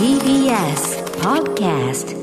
TBS Podcast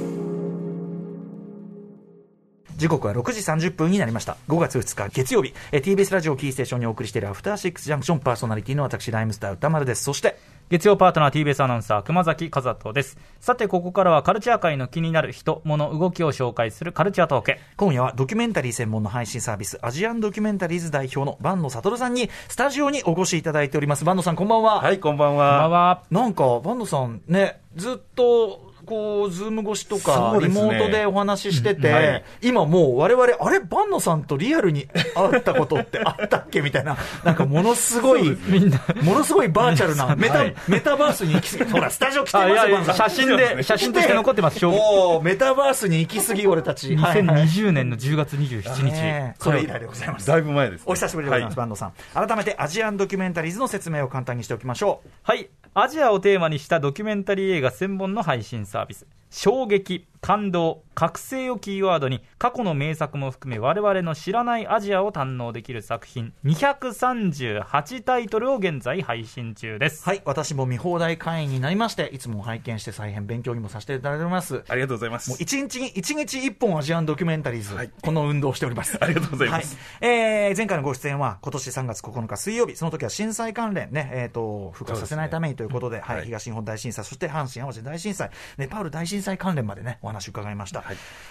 時刻は6時30分になりました。5月2日月曜日、えー TBS ラジオキーステーションにお送りしているアフターシックスジャンクションパーソナリティの私、ライムスター宇多丸です。そして、月曜パートナー TBS アナウンサー熊崎風斗ですさてここからはカルチャー界の気になる人物動きを紹介するカルチャートーク今夜はドキュメンタリー専門の配信サービス、アジアンドキュメンタリーズ代表の伴野智さんに、スタジオにお越しいただいております。伴野さん、こんばんは。はい、こんばんこんばんは。はなんか、伴野さんね、ずっと、こう、ズーム越しとか、リモートでお話ししてて、うんはい。今もう我々、あれ、伴野さんとリアルに会ったことってあったっけみたいな、なんかものすごい、みんなものすごいバーチャルな、メタ、はい。メタバースに行き過ぎ、ほら、スタジオ来てますよ、写真で写真として残ってます証もう、メタバースに行き過ぎ、俺たち。はいはい。2020年の10月27日、それ以来でございます。だいぶ前です、ね。お久しぶりでございます、坂野さん。改めて、アジアンドキュメンタリーズの説明を簡単にしておきましょう。はい。アジアをテーマにしたドキュメンタリー映画専門の配信サービス衝撃感動覚醒をキーワードに過去の名作も含め我々の知らないアジアを堪能できる作品238タイトルを現在配信中ですはい、私も見放題会員になりまして、いつも拝見して大変勉強にもさせていただいております。ありがとうございまもうす。一日に、一日一本アジアンドキュメンタリーズ、はいこの運動をしております。ありがとうございますはい。えー、前回のご出演は今年3月9日水曜日、その時は震災関連ね、えっ、と、復活させないためにということで、はい、はい東日本大震災、そして阪神淡路大震災、ネパール大震災関連までね、お話伺いました。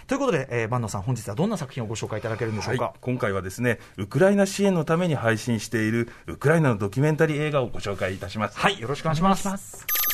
ということで、えー、坂野さん、本日はどんな作品をご紹介いただけるんでしょうか？はい、今回はですね、ウクライナ支援のために配信しているウクライナのドキュメンタリー映画をご紹介いたします。はい、よろしくお願いします。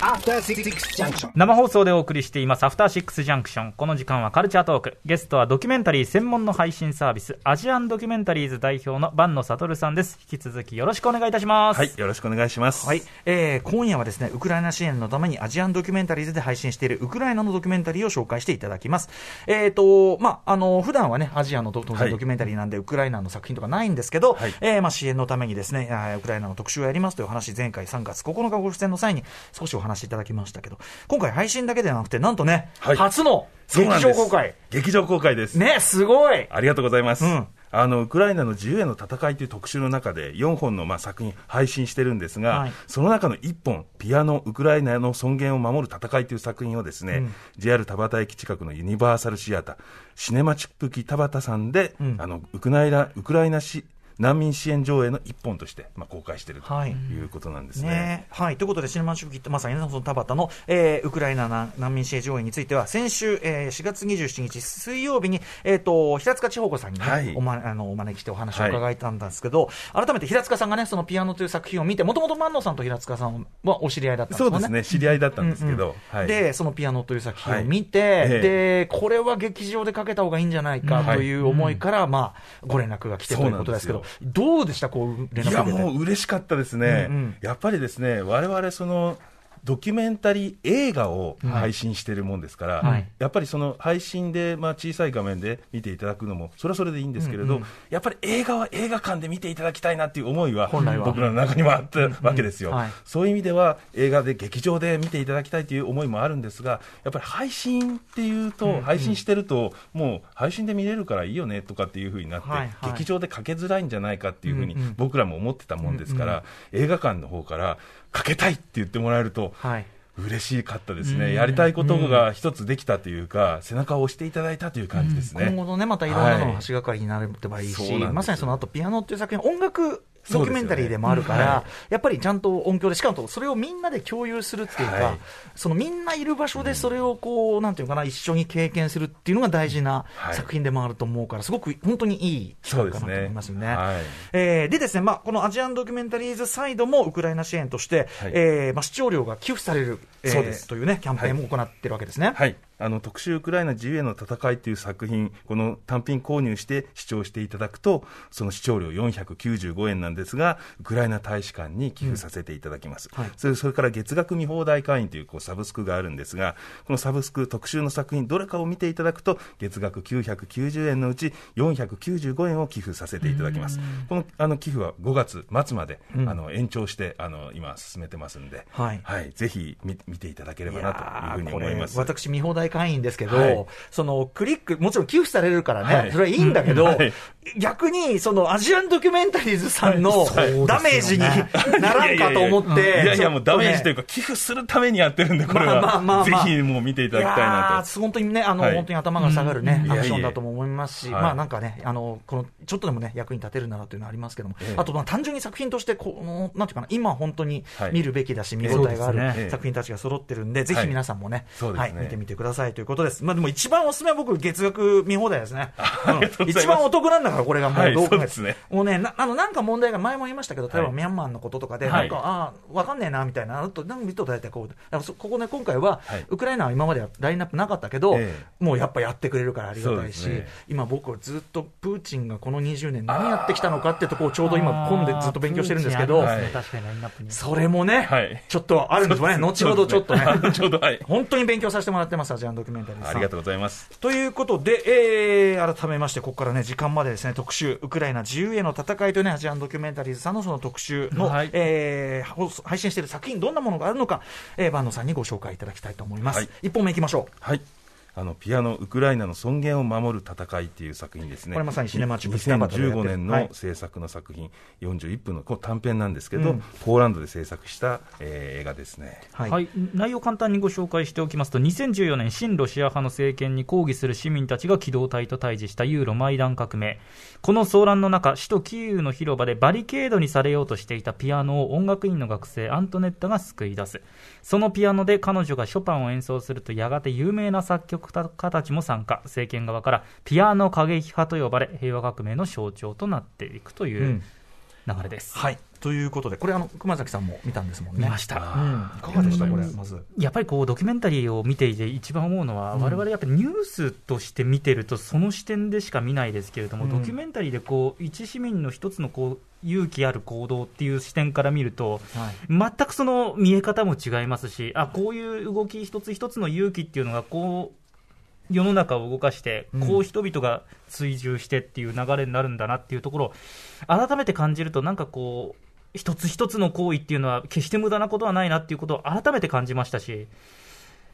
After Six Junction. 生放送でお送りしていますアフターシックスジャンクションこの時間はカルチャートーク。ゲストはドキュメンタリー専門の配信サービスアジアンドキュメンタリーズ代表の坂野悟さんです。引き続きよろしくお願いいたします。はい、よろしくお願いします。はい、えー今夜はですね、ウクライナ支援のためにアジアンドキュメンタリーズで配信しているウクライナのドキュメンタリーを紹介していただきます。えっ、と、まあ、あの、普段はね、アジアのドドキュメンタリーなんで、ウクライナの作品とかないんですけど、はい。えーまあ、支援のためにですね、ウクライナの特集をやりますという話、前回3月9日ご出演の際に少しお話しいただきましたけど、今回配信だけではなくて、なんとね、はい。初の劇場公開。劇場公開です。ね、すごい。ありがとうございます。うん。あのウクライナの自由への戦いという特集の中で4本のまあ作品配信してるんですが、はい。その中の1本「ピアノウクライナの尊厳を守る戦い」という作品をですね、JR 田端駅近くのユニバーサルシアターシネマチップキ田端さんで、あのウクライナウクライナし難民支援上映の1本として、まあ、公開しているとはい。いうことなんですね。ね。はい、ということで、シネマ主義ってまさにの田端の、えーウクライナ難難民支援上映については、先週、えー4月27日水曜日に、えー、と平塚千穂子さんに、ねはい。おま、あのお招きしてお話を伺いたんですけど、改めて平塚さんがね、そのピアノという作品を見て、もともと万野さんと平塚さんはお知り合いだったんですよね。そうですね、知り合いだったんですけど、はい、で、そのピアノという作品を見て、で、これは劇場でかけた方がいいんじゃないかという思いから、まあ、ご連絡が来てということですけど、どうでした？こう、連いや絡受けて。もう嬉しかったですね、うんうん。やっぱりですね、我々そのドキュメンタリー映画を配信しているもんですから、はい。やっぱりその配信で、まあ、小さい画面で見ていただくのも、それはそれでいいんですけれど、うんうん。やっぱり映画は映画館で見ていただきたいなっていう思いは、本来は。僕らの中にもあったわけですよ、はい。そういう意味では、映画で劇場で見ていただきたいという思いもあるんですが、やっぱり配信っていうと、配信してると、もう配信で見れるからいいよねとかっていうふうになって、はいはい。劇場でかけづらいんじゃないかっていうふうにうんうん。僕らも思ってたもんですから、映画館の方からかけたいって言ってもらえると、はい。嬉しかったですね、やりたいことが一つできたというか、背中を押していただいたという感じですね。今後のね、またいろんなのの橋がかりになればいいし、そうなんですよ。まさにその後ピアノっていう作品、音楽ドキュメンタリーでもあるから、ね。やっぱりちゃんと音響で、しかもそれをみんなで共有するっていうか、はい。そのみんないる場所でそれをこう、なんていうかな、一緒に経験するっていうのが大事なはい。作品でもあると思うから、すごく本当にいい機会かなと。思いますよね。はい。えーでですね、まあ、このアジアンドキュメンタリーズサイドもウクライナ支援として、はい。えーまあ、視聴料が寄付される、えーそうです。というね、キャンペーンも行ってるわけですね。はい、あの特集ウクライナ自由への戦いという作品、この単品購入して視聴していただくと、その視聴料495円なんですが、ウクライナ大使館に寄付させていただきます。はいそれそれから月額見放題会員というこうサブスクがあるんですが、このサブスク特集の作品、どれかを見ていただくと、月額990円のうち495円を寄付させていただきます。このあの寄付は5月末まで、あの延長してあの今進めてますんで、はいぜひ見見ていただければなというふうに思います。私、見放題済会員ですけど、はい。そのクリック、もちろん寄付されるからね、はい。それはいいんだけど、はい。逆にそのアジアンドキュメンタリーズさんのはい。ダメージにならんかと思って、いやいや、もうダメージというか、か、寄付するためにやってるんで、これは。まあまあぜひもう見ていただきたいやなー本当にね、あの、はい。本当に頭が下がるね、うん。アクションだとも思いますし、はい。まあなんかね、あの、この、ちょっとでもね、役に立てるならというのはありますけども、ええ。あとまあ単純に作品として、この、なんていうかな、今本当にはい。見るべきだし、見応えがあるね。作品たちが揃ってるんで、ぜひ皆さんもね、はい、見てみてくださいということです。まあでも一番おすすめは僕、月額見放題ですね。一番お得なんだから、これがもはいうどう考えても。そうですね。もうね、なあのなんか問題が前も言いましたけど、例えばはいミャンマーのこととかで、はい。なんか、ああ、わかんねえなみたいな、あと、なんか見ると大体こう、だからそここね、今回は、はい。ウクライナは今まではラインナップなかったけど、えもうやっぱやってくれるからありがたいし、今、僕はずっとプーチンがこの20年、何やってきたのかってとこをちょうど今、込んでずっと勉強してるんですけど。それもね、はい。ちょっとあるんですよね、後ほどちょっとね。ちょうど、はい。本当に勉強させてもらってます、アジアンドキュメンタリーさん。ありがとうございます。ということで、えー改めまして、ここからね、時間までですね、特集、ウクライナ自由への戦いというね、アジアンドキュメンタリーズさんのその特集の、はいえー配信している作品、どんなものがあるのか、えー、バンドさんにご紹介いただきたいと思います。はい一本目いきましょう。はい。あの、ピアノ、ウクライナの尊厳を守る戦いっていう作品ですね。これまさにシネマチックスタバタでやってる2015年はいの制作の作品、41分のこう短編なんですけど、うんポーランドで制作した、えー映画ですね。はい。はい、内容を簡単にご紹介しておきますと、2014年、親ロシア派の政権に抗議する市民たちが機動隊と対峙したユーロマイダン革命、この騒乱の中、首都キーウの広場でバリケードにされようとしていたピアノを音楽院の学生、アントネッタが救い出す、そのピアノで彼女がショパンを演奏すると、やがて有名な作曲家たちも参加、政権側からピアノ過激派と呼ばれ、平和革命の象徴となっていくといううん流れです。はい。ということで、これ、あの、熊崎さんも見たんですもんね。見ました。うん。いかがでした、これ、まず。やっぱりこうドキュメンタリーを見ていて一番思うのは、うん我々やっぱりニュースとして見てるとその視点でしか見ないですけれども、うんドキュメンタリーでこう一市民の一つのこう勇気ある行動っていう視点から見るとはい。全くその見え方も違いますしあこういう動き一つ一つの勇気っていうのがこう世の中を動かして、うん。こう人々が追従してっていう流れになるんだなっていうところを改めて感じるとなんかこう一つ一つの行為っていうのは決して無駄なことはないなっていうことを改めて感じましたし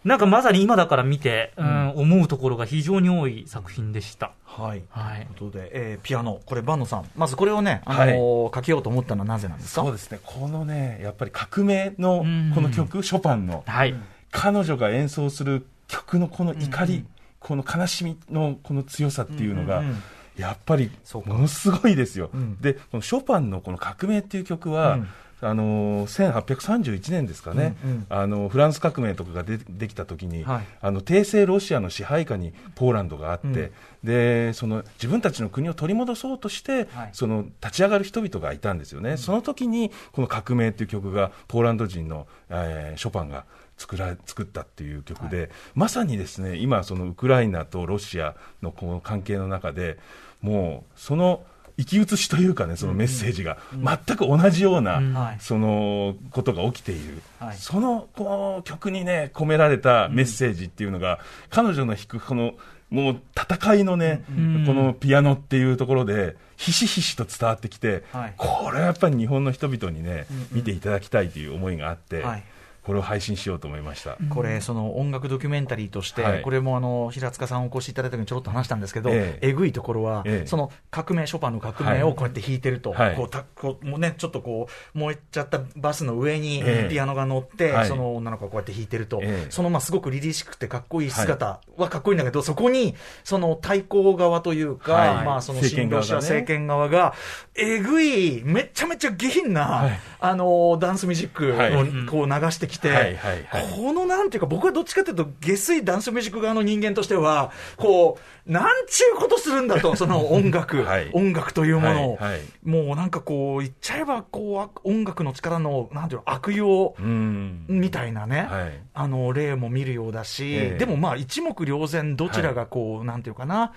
なんかまさに今だから見て、うん。思うところが非常に多い作品でした。はい。はい。ということで、えーピアノ、これ、バンドさん、まずこれをね、あのー書けようと思ったのはなぜなんですか？そうですね。このね、やっぱり革命のうん。この曲、ショパンの、はい、彼女が演奏する曲のこの怒り、うんうんこの悲しみのこの強さっていうのが、うんうんうん。やっぱりものすごいですよ。うん。で、このショパンのこの革命っていう曲は、うん。あのー1831年ですかね、うんうん。あのフランス革命とかがでできた時に、はい。あの帝政ロシアの支配下にポーランドがあって、でその自分たちの国を取り戻そうとして、はい。その立ち上がる人々がいたんですよね、その時にこの革命っていう曲がポーランド人の、えーショパンが作ら作ったっていう曲で、まさにですね今、そのウクライナとロシアのこの関係の中で、もうその生き写しというかね、そのメッセージが全く同じような、うん。はい。そのことが起きている、はい。そのこう曲にね、込められたメッセージっていうのが、彼女の弾くこの、もう戦いのね、ん。このピアノっていうところで、ひしひしと伝わってきて、はい。これはやっぱり日本の人々にね、うん。見ていただきたいという思いがあって、はいこれを配信しようと思いました。これ、その音楽ドキュメンタリーとして、はい。これもあの平塚さんお越しいただいた時にちょろっと話したんですけど、ええ。えぐいところは、ええ。その革命、ショパンの革命をこうやって弾いてると、はい。こうたこうもうね、ちょっとこう、燃えちゃったバスの上にええ。ピアノが乗って、はい。その女の子がこうやって弾いてると、ええ。そのまあすごく凛々しくてかっこいい姿はかっこいいんだけど、そこにその対抗側というか、はい。まあその政権側がね。新ロシア政権側が、えぐい、めちゃめちゃ下品な、はい。あのダンスミュージックはい。をこう流してきて、はいはいはい。このなんていうか、僕はどっちかというと、下水ダンスミュージック側の人間としては、こう、なんちゅうことするんだと、その音楽、はい。音楽というものを、はいはい。もうなんかこう、言っちゃえば、こうあ、音楽の力の、なんていうの、悪用うん。みたいなね、はい。あの例も見るようだし、ええ。でもまあ、一目瞭然、どちらがこう、なんていうかな、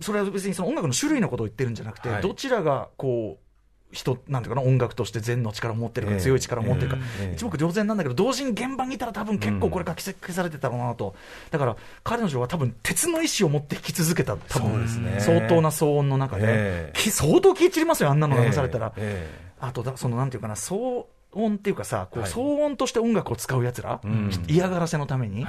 それは別にその音楽の種類のことを言ってるんじゃなくて、はい。どちらがこう、人、なんていうかな、音楽として善の力を持ってるか、ええ。強い力を持ってるか、ええ。一目瞭然なんだけど、同時に現場にいたら多分結構これが消されてたろうなと。だから、彼女は多分鉄の意志を持って弾き続けた、多分。ですね。相当な騒音の中で、相当気散りますよ、あんなの流されたら。ええ。あとだ、そのなんていうかな、騒音っていうかさ、こうはい。騒音として音楽を使うやつら、うん。嫌がらせのために、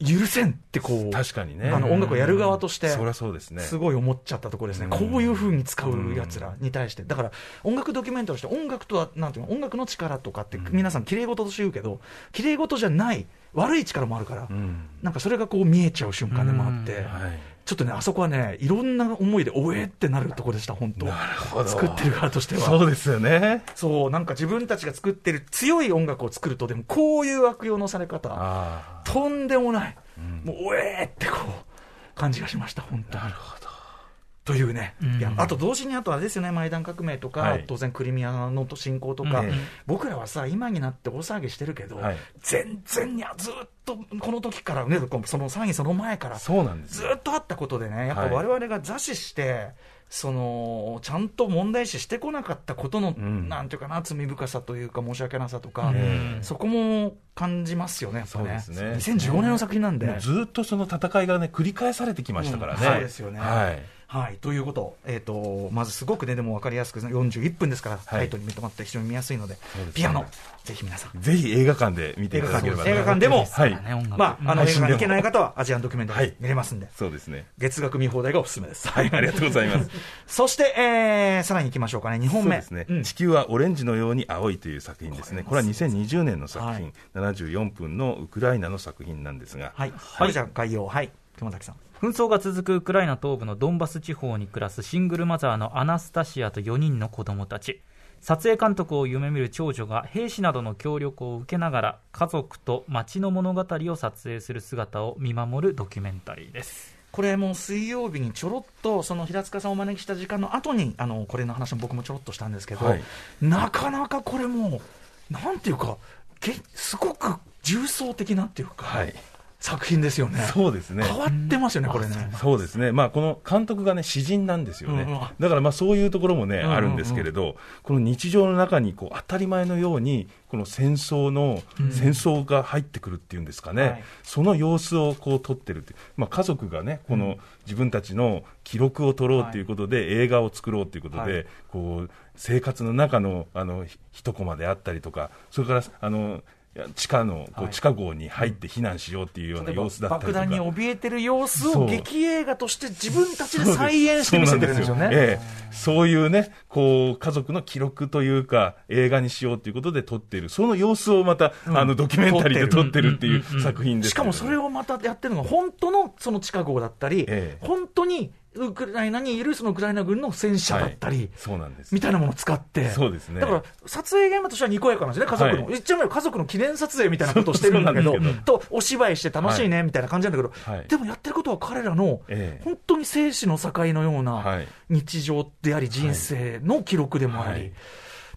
許せんってこう、確かにね。あの音楽をやる側として、そりゃそうですね。すごい思っちゃったところですね、うん。こういうふうに使うやつらに対して、だから音楽ドキュメントとして、音楽とは、なんていうの、音楽の力とかって、皆さん、きれい事として言うけど、きれい事じゃない、悪い力もあるから、うん。なんかそれがこう見えちゃう瞬間でもあって、はいちょっとね、あそこはね、いろんな思いで、おえってなるところでした、本当、ほど。作ってる側としては。そうですよね。そう、なんか自分たちが作ってる強い音楽を作ると、でもこういう悪用のされ方、あとんでもない、もう、おえーってこう、感じがしました、本当。に。なるほどというね、うん。いやあと同時にあとあれですよね、マイダン革命とか、はい。当然クリミアの侵攻とか、うん。僕らはさ、今になって大騒ぎしてるけど、はい。全然いや、ずっとこの時からね、その騒ぎその前から、そうなんですよ。ずっとあったことでね、やっぱはい。我々が座視して、そのちゃんと問題視してこなかったことの、ん。なんていうかな、罪深さというか、申し訳なさとか、うん。そこも感じますよね、やっぱね、そうですね。2015年の作品なんで。ずっとその戦いがね繰り返されてきましたからね、うん。そうですよね。はいはい、ということ、えー、とまずすごくね、でも分かりやすく、41分ですから、はい。タイトルにまって非常に見やすいので、ピアノ、ぜひ皆さん、ぜひ映画館で見ていただければ映画館でもはい。まあ、あの映画館に行けない方は、アジアンドキュメンタリーはい。見れますんで、そうですね。月額見放題がおすすめです。はい。ありがとうございます。そして、えー、さらに行きましょうかね、2本目。そうですね、うん。地球はオレンジのように青いという作品ですね、これは2020年の作品、は74分のウクライナの作品なんですが、はい、はい、じゃあ概要、はい、熊崎さん。紛争が続くウクライナ東部のドンバス地方に暮らすシングルマザーのアナスタシアと4人の子供たち。撮影監督を夢見る長女が兵士などの協力を受けながら家族と街の物語を撮影する姿を見守るドキュメンタリーです。これもう水曜日にちょろっとその平塚さんをお招きした時間の後にあのこれの話も僕もちょろっとしたんですけど、はい。なかなかこれもうなんていうかげすごく重層的なっていうか、はい作品ですよね。そうですね。変わってますよねこれね。そうですね、まあ、この監督がね、詩人なんですよね、うんうん。だからまあそういうところもね、んうんうん。あるんですけれど、この日常の中にこう当たり前のように、この戦争の、戦争が入ってくるっていうんですかね、はい。その様子をこう撮ってるっていう、まあ、家族がね、この自分たちの記録を撮ろうということで、映画を作ろうということで、はい。こう生活の中のあのひ一コマであったりとか、それからあの地下のこはい。う地下壕に入って避難しようっていうような様子だったりとか。爆弾に怯えてる様子を劇映画として自分たちで再現して見せてるんですよね。ええ。そういうね、こう、家族の記録というか、映画にしようということで撮っている、その様子をまた、あの、ドキュメンタリーで撮ってる。っていう作品ですしかもそれを、をまたやってるのが、本当のその地下壕だったり、ええ。本当にウクライナにいるそのウクライナ軍の戦車だったり、そうなんです。みたいなものを使って、そうですね。だから撮影現場としてはにこやかなんですね、家族の、はい言っちゃうよ、家族の記念撮影みたいなことをしてるんだけど、とお芝居して楽しいねみたいな感じなんだけど、はい。でもやってることは彼らの、ええ。本当に生死の境のようなはい日常であり、人生の記録でもあり、はい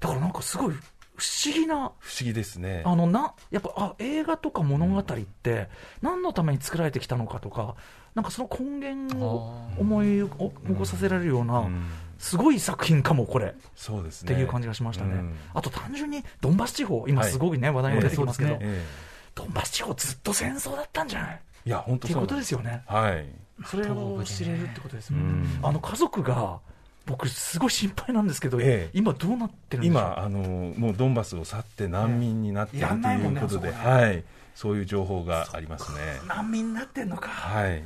だからなんかすごい不思議な。不思議ですね。あのなやっぱあ映画とか物語って何のために作られてきたのかとか、なんかその根源を思い起こさせられるような、うんすごい作品かも、これ。っそうですね。ていう感じがしましたね。うんあと単純にドンバス地方、今すごいね、話題に出てきますけど、ええドンバス地方ずっと戦争だったんじゃない？えいや、本当っていうそうことですよね。はい。それを知れるってことですよねうん。あの家族が、僕すごい心配なんですけど、ええ今どうなってるんで今、あの、もうドンバスを去って難民になっているということで、あそはい。そういう情報がありますね。難民になってんのか。はい。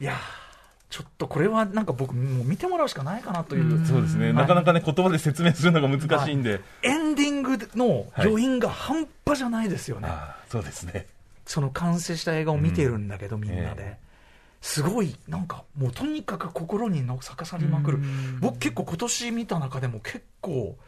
いやーちょっとこれはなんか僕、もう見てもらうしかないかなという、そうですね。はいなかなかね、言葉で説明するのが難しいんで。エンディングの余韻が半端じゃないですよね、ああ、そうですね。その完成した映画を見てるんだけど、みんなで、えすごい、なんかもうとにかく心にの逆さりまくる、僕、結構今年見た中でも結構、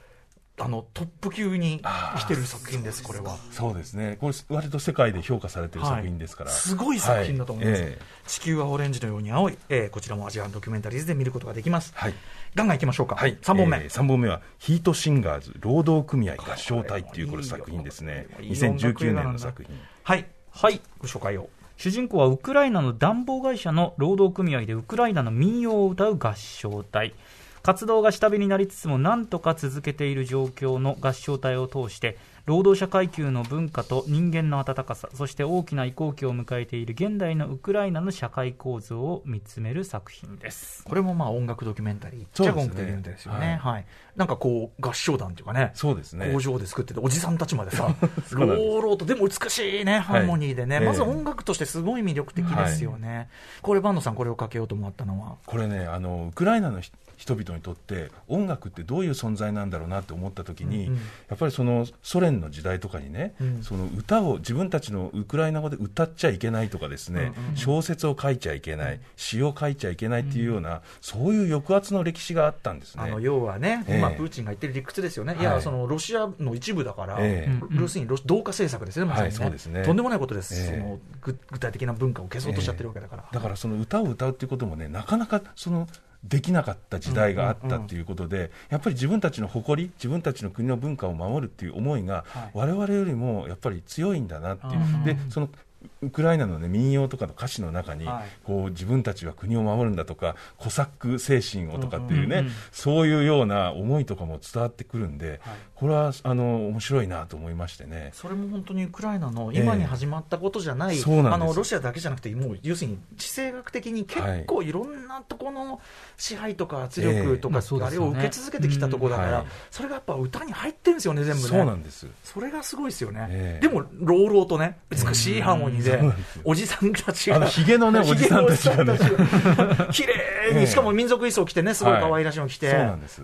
あのトップ級に来てる作品です、これは。そうですね。これ、割と世界で評価されてる作品ですから。はいすごい作品だと思います、はいええ地球はオレンジのように青い、えーこちらもアジアンドキュメンタリーズで見ることができます。はい。ガンガンいきましょうか、はい、3本目、えー三本目は、ヒートシンガーズ労働組合合唱隊っていうこれ作品ですね。いいよいい音楽映2019画なんだ年の作品。はい、はいご紹介を。主人公はウクライナの暖房会社の労働組合でウクライナの民謡を歌う合唱隊。活動が下火になりつつも何とか続けている状況の合唱隊を通して労働者階級の文化と人間の温かさそして大きな移行期を迎えている現代のウクライナの社会構造を見つめる作品です。これもまあ音楽ドキュメンタリー、そうですね。じゃ音楽ドキュメンタリーですよね、はい。なんかこう、合唱団っていうかね、そうですね。工場で作ってて、おじさんたちまでさ、そうなんです。朗々と、でも美しいね、ハーモニーでね、はいまず音楽としてすごい魅力的ですよね、これ、坂野さん、これをかけようと思ったのは、これねあのウクライナの人人々にとって音楽ってどういう存在なんだろうなって思った時に、うんうん。やっぱりそのソ連の時代とかにね、うん。その歌を自分たちのウクライナ語で歌っちゃいけないとかですね、うんうんうん。小説を書いちゃいけない、詩を書いちゃいけないっていうような、そういう抑圧の歴史があったんですね。あの要はね、ええ。今、プーチンが言ってる理屈ですよね、い。や、はいそのロシアの一部だから、ええ。要するに同化政策ですね、まさにね,、はいそうですね。とんでもないことです、ええ。その具具体的な文化を消そうとしちゃってるわけだから。だからその歌を歌うっていうこともね、なかなかそのできなかった時代があったっていうことで、やっぱり自分たちの誇り、自分たちの国の文化を守るっていう思いが、はい。我々よりもやっぱり強いんだなっていう、うん。でそのウクライナの、ね、民謡とかの歌詞の中に、はい。こう自分たちは国を守るんだとか、コサック精神をとかっていうね、うんうんそういうような思いとかも伝わってくるんで、はい。これはあの面白いなと思いましてね。それも本当にウクライナの今に始まったことじゃない、ええ。そうなんです。あのロシアだけじゃなくて、もう要するに地政学的に結構い。ろんなところの支配とか圧力とか、ええ。まあれを受け続けてきたところだから、それがやっぱ歌に入ってるんですよね、全部ね。そうなんです。それがすごいですよね、ええ。でも、朗々とね、美しいハーモニーで、でおじさんたちが、あのヒゲのねおじさんたちがね。綺麗に、ええ。しかも民族衣装着てね、すごい可愛らしいの着て、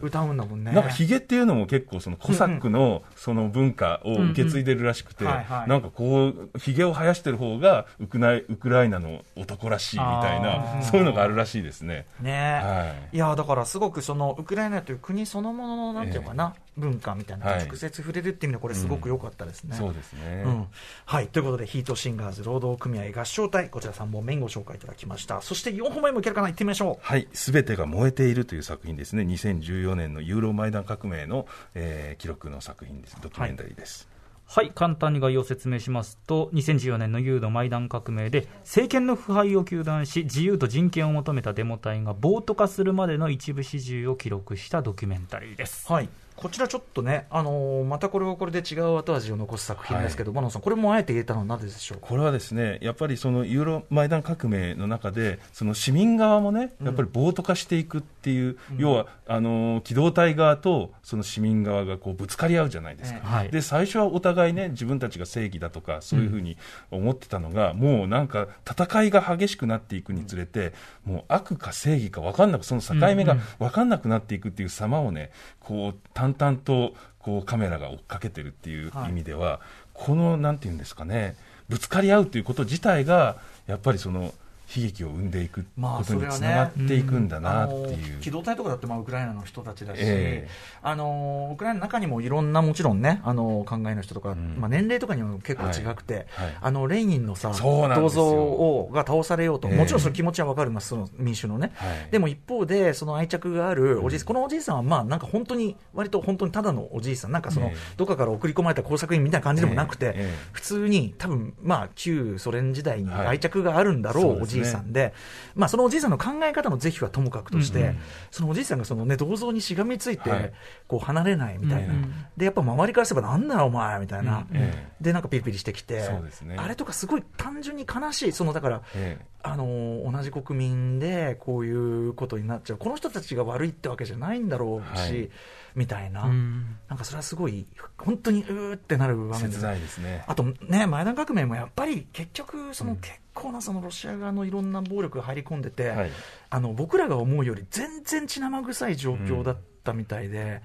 歌うんだもんね。なんかヒゲっていうのも結構そのコサックのその文化を受け継いでるらしくて、なんかこう、ヒゲを生やしてる方がウクライウクライナの男らしいみたいあな、ーそういうのがあるらしいですね。ね。はい。いやだからすごくそのウクライナという国そのもののなんていうかな、文化みたいな直接触れるっていう意味でこれすごく良かったですね。そうですね。うん。はい。ということでヒートシンガーズ労働組合合唱隊こちら3本目にご紹介いただきましたそして4本目もいけるかな行ってみましょうはい、すべてが燃えているという作品ですね。2014年のユーロマイダン革命の、えー記録の作品です。ドキュメンタリーです。はい、簡単に概要を説明しますと、2014年のユードマイダン革命で、政権の腐敗を糾弾し、自由と人権を求めたデモ隊が暴徒化するまでの一部始終を記録したドキュメンタリーです。はいこちらちょっとね、あのーまたこれはこれで違う後味を残す作品ですけど、マノンさん、これもあえて入れたのはなぜでしょう？か。これはですね、やっぱりそのユーロマイダン革命の中で、その市民側もね、やっぱり暴徒化していくっていう、要はあの機動隊側とその市民側がこうぶつかり合うじゃないですか、えはい。で最初はお互いね、自分たちが正義だとか、そういうふうに思ってたのが、もうなんか、戦いが激しくなっていくにつれて、もう悪か正義か分かんなく、その境目が分かんなくなっていくっていう様をね、こう淡々とこうカメラが追っかけてるっていう意味では、このなんていうんですかね、ぶつかり合うということ自体が、やっぱりその悲劇を生んでいくまあことにつながっていくんだなあってのいう。機動隊とかだってまあウクライナの人たちだし、ええ。あのウクライナの中にもいろんなもちろんねあの考えの人とか、ん。まあ、年齢とかにも結構違くて、はい。はい。あのレーニンのさ銅像をが倒されようと、ええ。もちろんその気持ちはわかります、その民主のね、はい。でも一方で、その愛着があるおじいさん、このおじいさんはまあなんか本当に、割と本当にただのおじいさん、なん。かその、ええどっかから送り込まれた工作員みたいな感じでもなくて、普通に多分まあ旧ソ連時代にはい愛着があるんだろう、おそうですねじいさんで、まあ、そのおじいさんの考え方の是非はともかくとして、うんうん。そのおじいさんがその、ね、銅像にしがみついて、はい。こう離れないみたいな、うんうん。でやっぱ周りからすれば、なんだよ、お前みたいな、うん。ええ。でなんかピリピリしてきて、ね。あれとかすごい単純に悲しい、そのだから、ええ。あの同じ国民でこういうことになっちゃう、この人たちが悪いってわけじゃないんだろうし、はい。みたいな、うん。なんかそれはすごい、本当にうーってなる場面です。切ないですね。あとね、マイダン革命もやっぱり結局、その結構なそのロシア側のいろんな暴力が入り込んでて、はい。あの僕らが思うより全然血生臭い状況だったみたいで、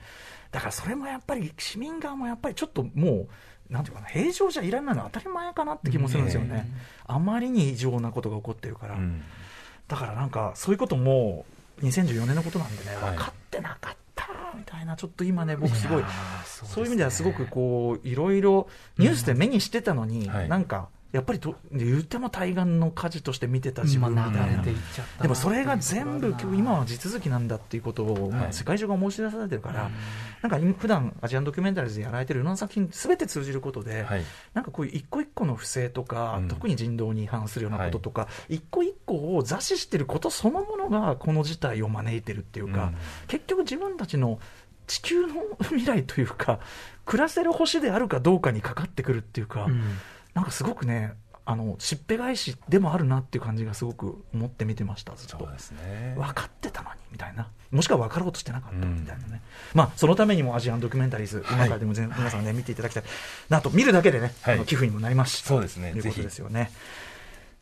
だからそれもやっぱり市民側もやっぱりちょっともう、なんていうかな、平常じゃいられないのは当たり前かなって気もするんですよね、あまりに異常なことが起こってるから、うん。だからなんか、そういうことも2014年のことなんでね、はい。分かってなかったみたいな、ちょっと今ね、僕、すごいそうね。そういう意味ではすごくこういろいろニュースで目にしてたのに、はい。なんかやっぱりと言っても対岸の火事として見てた自分みたいな。でもそれが全部、今今は地続きなんだっていうことを、世界中が申し出されてるから、なんか今普段アジアンドキュメンタリーズでやられてるいろんな作品、すべて通じることで、はい。なんかこういう一個一個の不正とか、うん。特に人道に違反するようなこととか、一個一個を座視してることそのものがこの事態を招いてるっていうか、うん。結局自分たちの地球の未来というか、暮らせる星であるかどうかにかかってくるっていうか、なんかすごくね、あのしっぺ返しでもあるなっていう感じがすごく思って見てました、ずっと。そうですね。分かってたのにみたいな、もしくは分かろうとしてなかったみたいなね、まあ、そのためにもアジアンドキュメンタリーズ、今からでも全皆さんね、見ていただきたい、なんと見るだけでね、はいあの寄付にもなりますし、そうですねということぜひですよね。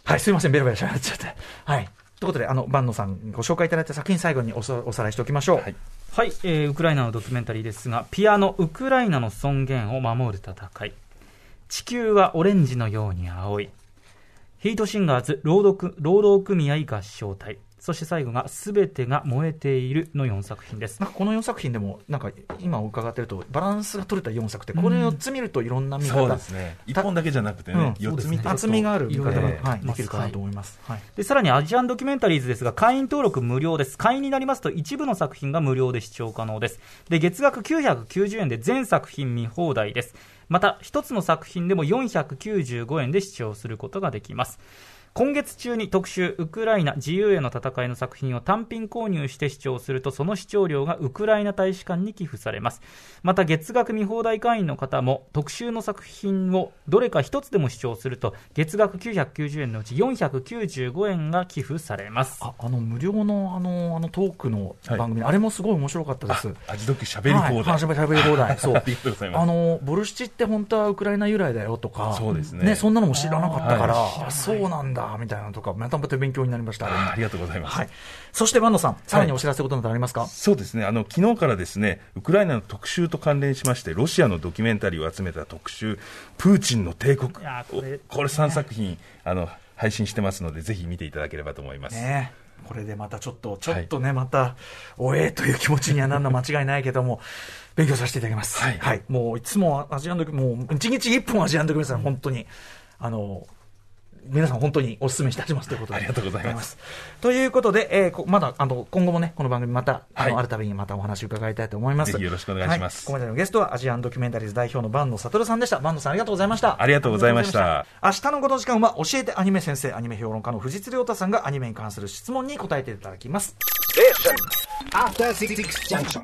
はい、すみません、ベラベラしゃべっちゃって。はい。ということで、あの、万野さん、ご紹介いただいた作品、最後におさおさらいしておきましょう。はいはい、えーウクライナのドキュメンタリーですが、ピアノ、ウクライナの尊厳を守る戦い。地球はオレンジのように青い。ヒートシンガーズ労働労働組合合唱隊。そして最後が、すべてが燃えているの4作品です。なんかこの4作品でも、なんか今伺ってると、バランスが取れた4作って、これ4つ見るといろんな見方、そうですね。一本だけじゃなくてね、うん四つ見て厚みがある見方が、ええはい、できるかなと思います。はいでさらにアジアンドキュメンタリーズですが会員登録無料です会員になりますと一部の作品が無料で視聴可能ですで月額990円で全作品見放題ですまた1つの作品でも495円で視聴することができます。今月中に特集ウクライナ自由への戦いの作品を単品購入して視聴するとその視聴料がウクライナ大使館に寄付されますまた月額見放題会員の方も特集の作品をどれか一つでも視聴すると月額990円のうち495円が寄付されますああの無料のあのあのトークの番組、あれもすごい面白かったです。味どきしゃべり放題。はい、しゃべしゃべり放題。そう。ありがとうございますあの、ボルシチって本当はウクライナ由来だよとか、そうですねそんなのも知らなかったから、はあそうなんだ、みたいなのとか、またまた勉強になりました。あありがとうございます。はい。そして、万野さん、さらにお知らせことなどありますか、そうですね。あの昨日からですねウクライナの特集と関連しましてロシアのドキュメンタリーを集めた特集「プーチンの帝国」これこれ3作品あの配信してますのでぜひ見ていただければと思います、ね。これでまたちょっと、ちょっとね、また、おえーという気持ちにはなるのは間違いないけども、勉強させていただきます。はい。もういつもアジアンドキュもう一日一本アジアンドキュメンタリー本当に、あの、皆さん本当にお勧めしてしますということで。ありがとうございます。ということで、えーこまだ、あの、今後もね、この番組また、あの、はいあるたびにまたお話を伺いたいと思います。ぜひよろしくお願いしますはここまでのゲストはアジアンドキュメンタリーズ代表の坂野悟さんでした。坂野さんありがとうございました。ありがとうございました明日のこの時間は教えてアニメ先生、アニメ評論家の藤津亮太さんがアニメに関する質問に答えていただきます。After Six Junction.